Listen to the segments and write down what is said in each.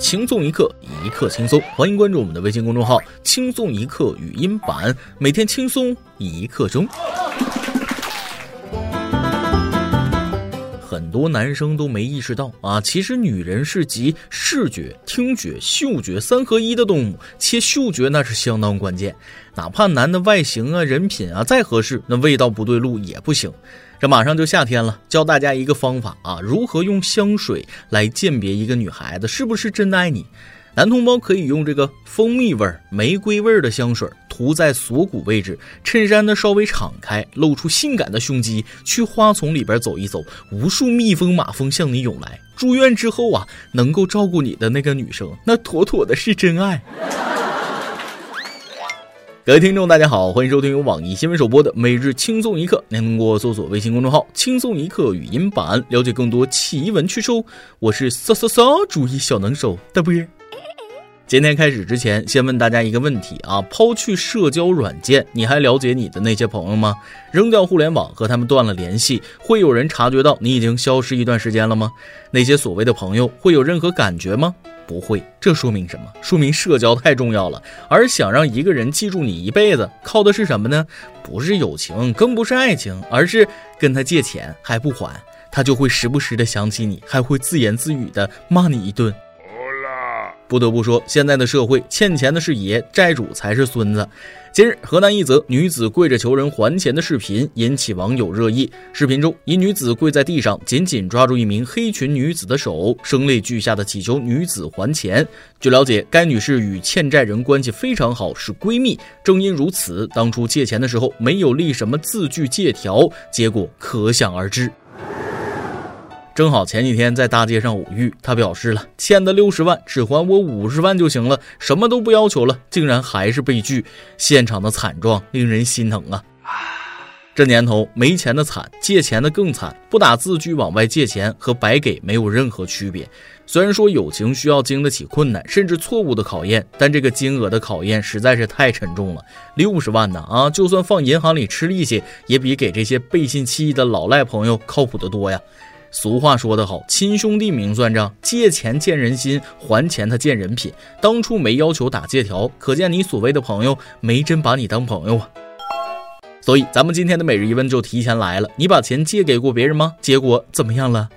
轻松一刻，一刻轻松。欢迎关注我们的微信公众号“轻松一刻语音版”，每天轻松一刻钟。很多男生都没意识到啊，其实女人是集视觉、听觉、嗅觉三合一的动物，且嗅觉那是相当关键。哪怕男的外形啊、人品啊再合适，那味道不对路也不行。这马上就夏天了，教大家一个方法啊，如何用香水来鉴别一个女孩子是不是真的爱你。男同胞可以用这个蜂蜜味儿、玫瑰味儿的香水涂在锁骨位置，衬衫呢稍微敞开，露出性感的胸肌，去花丛里边走一走，无数蜜蜂马蜂向你涌来。住院之后啊，能够照顾你的那个女生，那妥妥的是真爱。各位听众，大家好，欢迎收听由网易新闻首播的每日轻松一刻。您通过搜索微信公众号“轻松一刻”语音版了解更多奇闻趣事。我是骚骚骚主意小能手大波。今天开始之前，先问大家一个问题啊：抛去社交软件，你还了解你的那些朋友吗？扔掉互联网，和他们断了联系，会有人察觉到你已经消失一段时间了吗？那些所谓的朋友会有任何感觉吗？不会。这说明什么？说明社交太重要了。而想让一个人记住你一辈子，靠的是什么呢？不是友情，更不是爱情，而是跟他借钱还不还，他就会时不时的想起你，还会自言自语的骂你一顿。不得不说，现在的社会欠钱的是爷，债主才是孙子。近日，河南一则女子跪着求人还钱的视频引起网友热议。视频中，一女子跪在地上，紧紧抓住一名黑裙女子的手，声泪俱下的祈求女子还钱。据了解，该女士与欠债人关系非常好，是闺蜜。正因如此，当初借钱的时候没有立什么字据借条，结果可想而知。正好前几天在大街上偶遇，他表示了欠的六十万，只还我五十万就行了，什么都不要求了，竟然还是被拒，现场的惨状令人心疼啊！这年头没钱的惨，借钱的更惨，不打字据往外借钱和白给没有任何区别。虽然说友情需要经得起困难甚至错误的考验，但这个金额的考验实在是太沉重了，六十万呢啊，就算放银行里吃利息，也比给这些背信弃义的老赖朋友靠谱得多呀。俗话说得好，亲兄弟明算账，借钱见人心，还钱他见人品。当初没要求打借条，可见你所谓的朋友没真把你当朋友啊。所以咱们今天的每日一问就提前来了，你把钱借给过别人吗？结果怎么样了？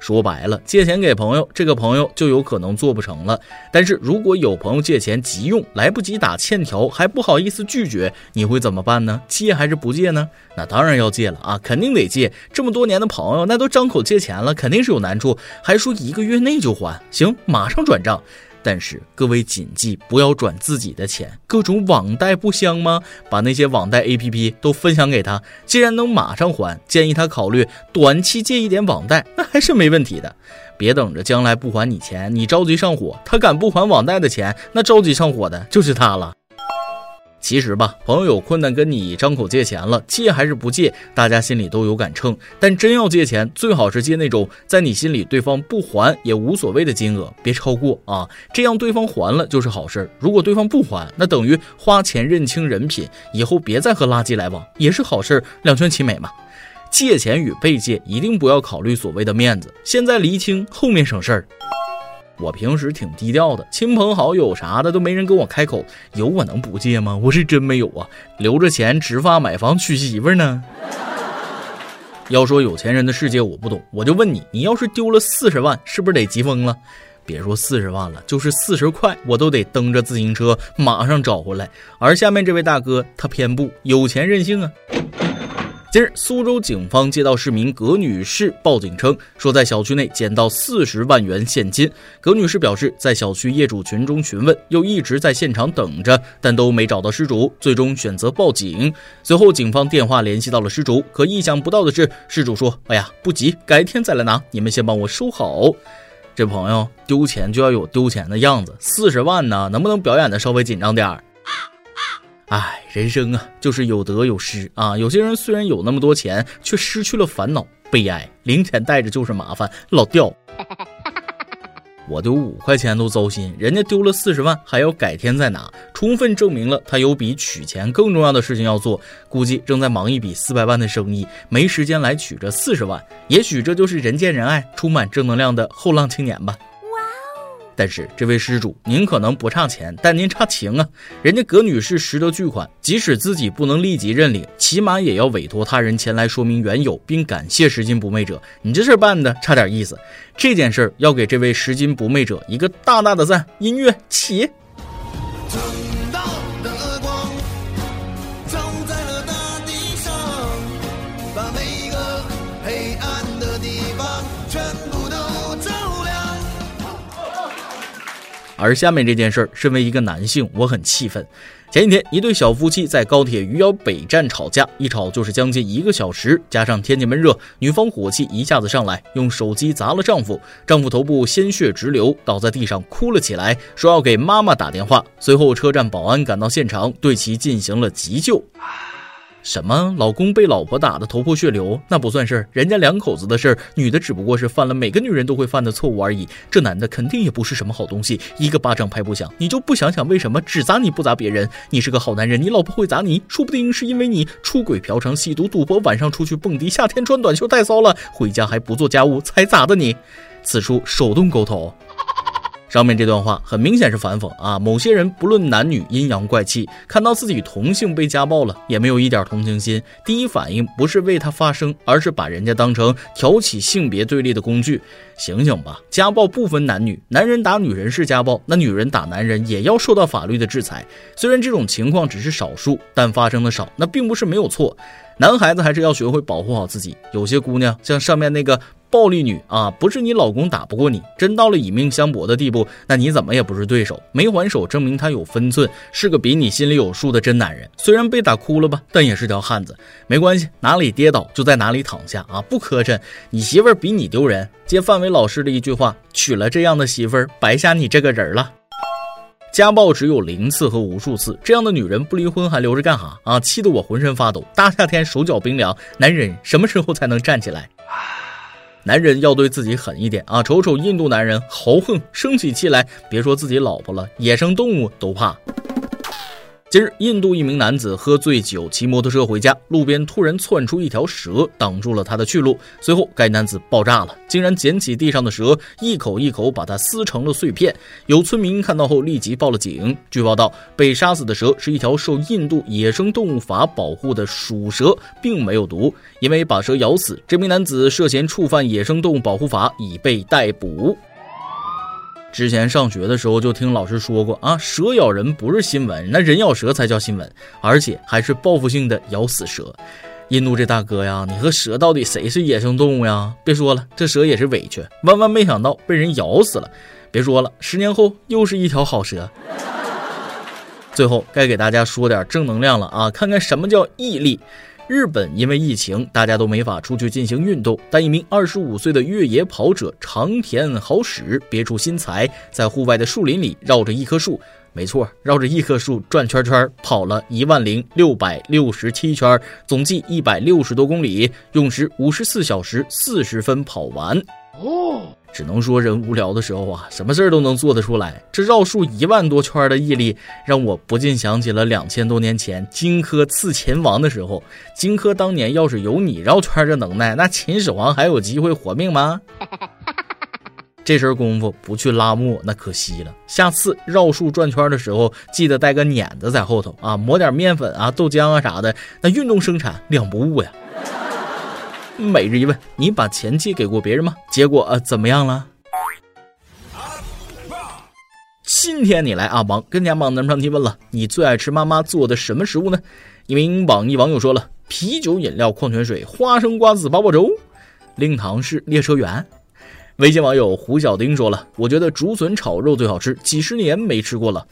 说白了，借钱给朋友，这个朋友就有可能做不成了。但是如果有朋友借钱急用，来不及打欠条，还不好意思拒绝，你会怎么办呢？借还是不借呢？那当然要借了啊，肯定得借。这么多年的朋友，那都张口借钱了，肯定是有难处，还说一个月内就还，行，马上转账。但是各位谨记，不要转自己的钱，各种网贷不香吗？把那些网贷 APP 都分享给他，既然能马上还，建议他考虑短期借一点网贷，那还是没问题的。别等着将来不还你钱，你着急上火，他敢不还网贷的钱，那着急上火的就是他了。其实吧，朋友有困难跟你张口借钱了，借还是不借，大家心里都有杆秤。但真要借钱，最好是借那种在你心里对方不还也无所谓的金额，别超过啊，这样对方还了就是好事。如果对方不还，那等于花钱认清人品，以后别再和垃圾来往，也是好事，两全其美嘛。借钱与被借一定不要考虑所谓的面子，现在厘清，后面省事儿。我平时挺低调的，亲朋好友啥的都没人跟我开口，有我能不借吗？我是真没有啊，留着钱植发买房娶媳妇呢。要说有钱人的世界我不懂，我就问你，你要是丢了四十万，是不是得急疯了？别说四十万了，就是四十块，我都得蹬着自行车马上找回来。而下面这位大哥，他偏不有钱任性啊。近日，苏州警方接到市民葛女士报警称，说在小区内捡到四十万元现金。葛女士表示，在小区业主群中询问，又一直在现场等着，但都没找到失主，最终选择报警。随后，警方电话联系到了失主，可意想不到的是，失主说：“哎呀，不急，改天再来拿，你们先帮我收好。”这朋友丢钱就要有丢钱的样子，四十万呢，能不能表演的稍微紧张点儿？唉，人生啊，就是有得有失啊。有些人虽然有那么多钱，却失去了烦恼，悲哀。零钱带着就是麻烦，老掉。我丢五块钱都糟心，人家丢了四十万，还要改天再拿，充分证明了他有比取钱更重要的事情要做。估计正在忙一笔四百万的生意，没时间来取这四十万。也许这就是人见人爱、充满正能量的后浪青年吧。但是这位施主，您可能不差钱，但您差情啊！人家葛女士拾得巨款，即使自己不能立即认领，起码也要委托他人前来说明缘由，并感谢拾金不昧者。你这事办的差点意思，这件事要给这位拾金不昧者一个大大的赞。音乐起。全部而下面这件事儿，身为一个男性，我很气愤。前几天，一对小夫妻在高铁余姚北站吵架，一吵就是将近一个小时，加上天气闷热，女方火气一下子上来，用手机砸了丈夫，丈夫头部鲜血直流，倒在地上哭了起来，说要给妈妈打电话。随后，车站保安赶到现场，对其进行了急救。什么？老公被老婆打得头破血流，那不算事儿，人家两口子的事儿，女的只不过是犯了每个女人都会犯的错误而已。这男的肯定也不是什么好东西，一个巴掌拍不响。你就不想想为什么只砸你不砸别人？你是个好男人，你老婆会砸你，说不定是因为你出轨、嫖娼、吸毒、赌博，晚上出去蹦迪，夏天穿短袖太骚了，回家还不做家务才砸的你。此处手动勾头。上面这段话很明显是反讽啊！某些人不论男女阴阳怪气，看到自己同性被家暴了，也没有一点同情心，第一反应不是为他发声，而是把人家当成挑起性别对立的工具。醒醒吧！家暴不分男女，男人打女人是家暴，那女人打男人也要受到法律的制裁。虽然这种情况只是少数，但发生的少，那并不是没有错。男孩子还是要学会保护好自己。有些姑娘像上面那个。暴力女啊，不是你老公打不过你，真到了以命相搏的地步，那你怎么也不是对手。没还手，证明他有分寸，是个比你心里有数的真男人。虽然被打哭了吧，但也是条汉子。没关系，哪里跌倒就在哪里躺下啊，不磕碜。你媳妇儿比你丢人。接范伟老师的一句话，娶了这样的媳妇儿，白瞎你这个人了。家暴只有零次和无数次，这样的女人不离婚还留着干哈啊？气得我浑身发抖，大夏天手脚冰凉，男人什么时候才能站起来？男人要对自己狠一点啊！瞅瞅印度男人豪横，生起气来，别说自己老婆了，野生动物都怕。近日，印度一名男子喝醉酒骑摩托车回家，路边突然窜出一条蛇，挡住了他的去路。随后，该男子爆炸了，竟然捡起地上的蛇，一口一口把它撕成了碎片。有村民看到后立即报了警。据报道，被杀死的蛇是一条受印度野生动物法保护的鼠蛇，并没有毒。因为把蛇咬死，这名男子涉嫌触犯野生动物保护法，已被逮捕。之前上学的时候就听老师说过啊，蛇咬人不是新闻，那人咬蛇才叫新闻，而且还是报复性的咬死蛇。印度这大哥呀，你和蛇到底谁是野生动物呀？别说了，这蛇也是委屈，万万没想到被人咬死了。别说了，十年后又是一条好蛇。最后该给大家说点正能量了啊，看看什么叫毅力。日本因为疫情，大家都没法出去进行运动。但一名二十五岁的越野跑者长田好使别出心裁，在户外的树林里绕着一棵树，没错，绕着一棵树转圈圈，跑了一万零六百六十七圈，总计一百六十多公里，用时五十四小时四十分跑完。哦。只能说人无聊的时候啊，什么事儿都能做得出来。这绕树一万多圈的毅力，让我不禁想起了两千多年前荆轲刺秦王的时候。荆轲当年要是有你绕圈这能耐，那秦始皇还有机会活命吗？这身功夫不去拉磨，那可惜了。下次绕树转圈的时候，记得带个碾子在后头啊，抹点面粉啊、豆浆啊啥的。那运动生产两不误呀。每日一问：你把钱借给过别人吗？结果呃怎么样了？今天你来阿芒跟家榜单上提问了：你最爱吃妈妈做的什么食物呢？一名网易网友说了：啤酒、饮料、矿泉水、花生瓜子八宝粥。令堂是列车员。微信网友胡小丁说了：我觉得竹笋炒肉最好吃，几十年没吃过了。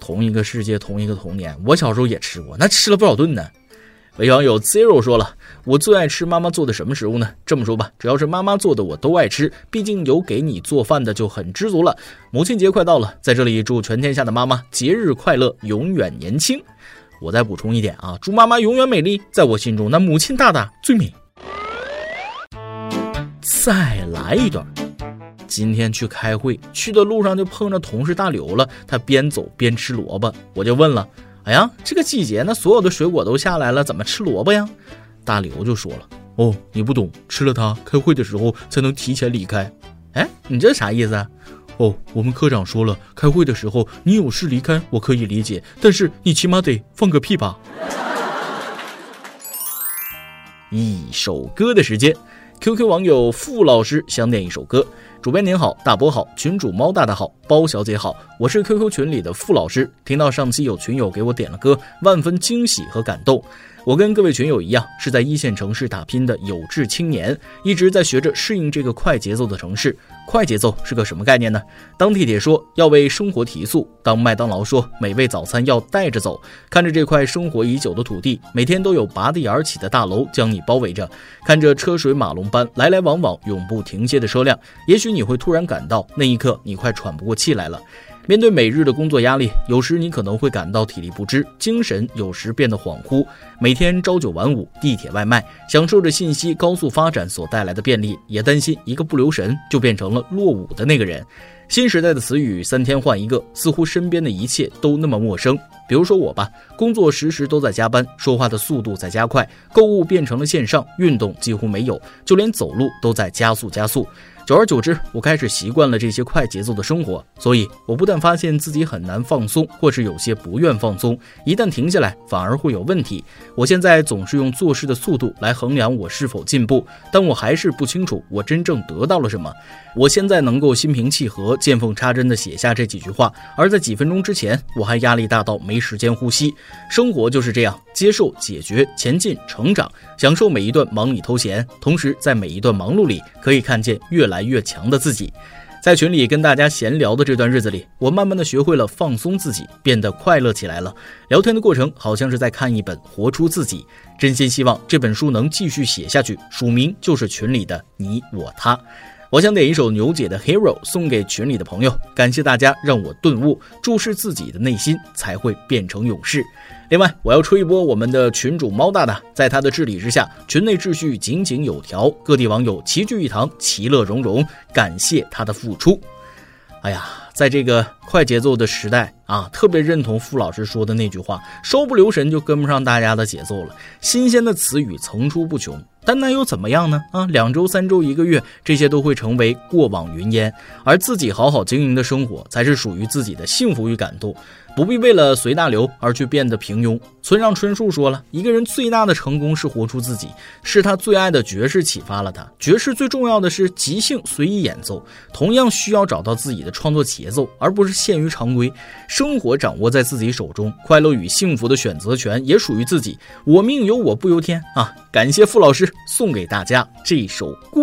同一个世界，同一个童年，我小时候也吃过，那吃了不少顿呢。微网友 zero 说了：“我最爱吃妈妈做的什么食物呢？这么说吧，只要是妈妈做的，我都爱吃。毕竟有给你做饭的就很知足了。母亲节快到了，在这里祝全天下的妈妈节日快乐，永远年轻。我再补充一点啊，祝妈妈永远美丽，在我心中那母亲大大最美。再来一段。今天去开会，去的路上就碰着同事大刘了，他边走边吃萝卜，我就问了。”哎呀，这个季节，那所有的水果都下来了，怎么吃萝卜呀？大刘就说了：“哦，你不懂，吃了它，开会的时候才能提前离开。”哎，你这啥意思？哦，我们科长说了，开会的时候你有事离开，我可以理解，但是你起码得放个屁吧。一首歌的时间，QQ 网友付老师想点一首歌。主编您好，大波好，群主猫大大好，包小姐好，我是 QQ 群里的付老师。听到上期有群友给我点了歌，万分惊喜和感动。我跟各位群友一样，是在一线城市打拼的有志青年，一直在学着适应这个快节奏的城市。快节奏是个什么概念呢？当地铁说要为生活提速，当麦当劳说美味早餐要带着走，看着这块生活已久的土地，每天都有拔地而起的大楼将你包围着，看着车水马龙般来来往往、永不停歇的车辆，也许你会突然感到，那一刻你快喘不过气来了。面对每日的工作压力，有时你可能会感到体力不支，精神有时变得恍惚。每天朝九晚五，地铁外卖，享受着信息高速发展所带来的便利，也担心一个不留神就变成了落伍的那个人。新时代的词语三天换一个，似乎身边的一切都那么陌生。比如说我吧，工作时时都在加班，说话的速度在加快，购物变成了线上，运动几乎没有，就连走路都在加速加速。久而久之，我开始习惯了这些快节奏的生活，所以我不但发现自己很难放松，或是有些不愿放松，一旦停下来，反而会有问题。我现在总是用做事的速度来衡量我是否进步，但我还是不清楚我真正得到了什么。我现在能够心平气和、见缝插针地写下这几句话，而在几分钟之前，我还压力大到没时间呼吸。生活就是这样，接受、解决、前进、成长，享受每一段忙里偷闲，同时在每一段忙碌里，可以看见越来。越强的自己，在群里跟大家闲聊的这段日子里，我慢慢的学会了放松自己，变得快乐起来了。聊天的过程好像是在看一本《活出自己》，真心希望这本书能继续写下去。署名就是群里的你我他。我想点一首牛姐的《Hero》送给群里的朋友，感谢大家让我顿悟，注视自己的内心才会变成勇士。另外，我要吹一波我们的群主猫大大，在他的治理之下，群内秩序井井有条，各地网友齐聚一堂，其乐融融，感谢他的付出。哎呀，在这个快节奏的时代啊，特别认同傅老师说的那句话：稍不留神就跟不上大家的节奏了。新鲜的词语层出不穷。但那又怎么样呢？啊，两周、三周、一个月，这些都会成为过往云烟，而自己好好经营的生活，才是属于自己的幸福与感动。不必为了随大流而去变得平庸。村上春树说了，一个人最大的成功是活出自己，是他最爱的爵士启发了他。爵士最重要的是即兴随意演奏，同样需要找到自己的创作节奏，而不是限于常规。生活掌握在自己手中，快乐与幸福的选择权也属于自己。我命由我不由天啊！感谢傅老师送给大家这首歌。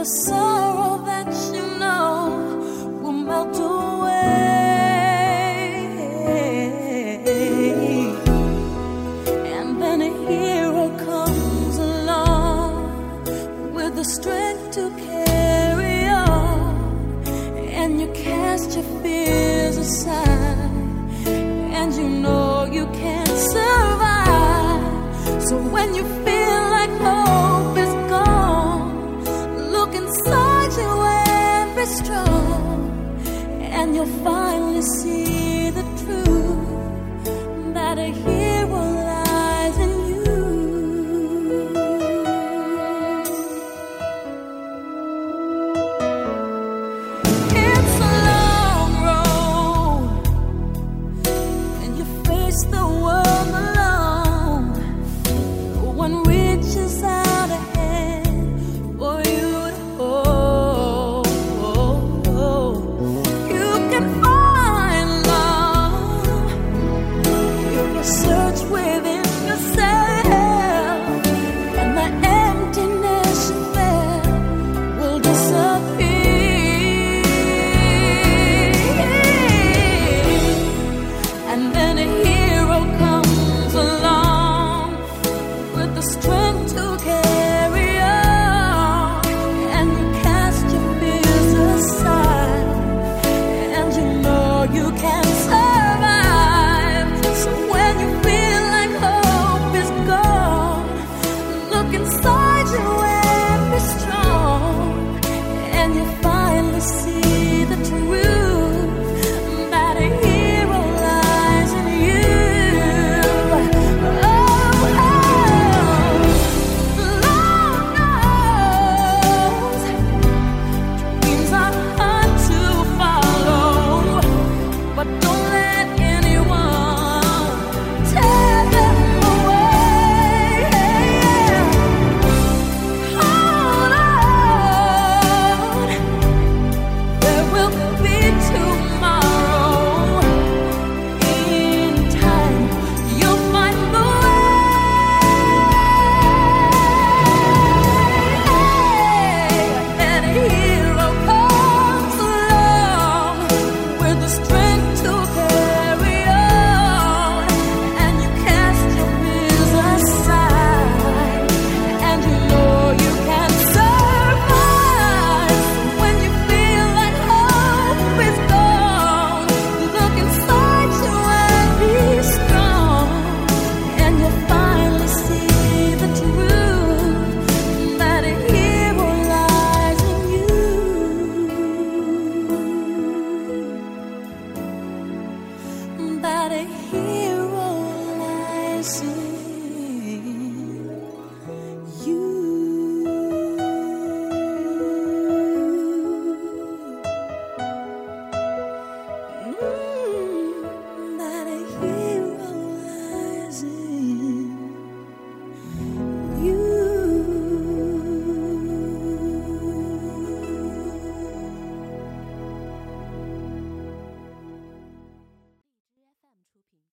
The sorrow that you know will melt away. And then a hero comes along with the strength to carry on, and you cast your fears aside, and you know you can survive. So when you you'll finally see come to somebody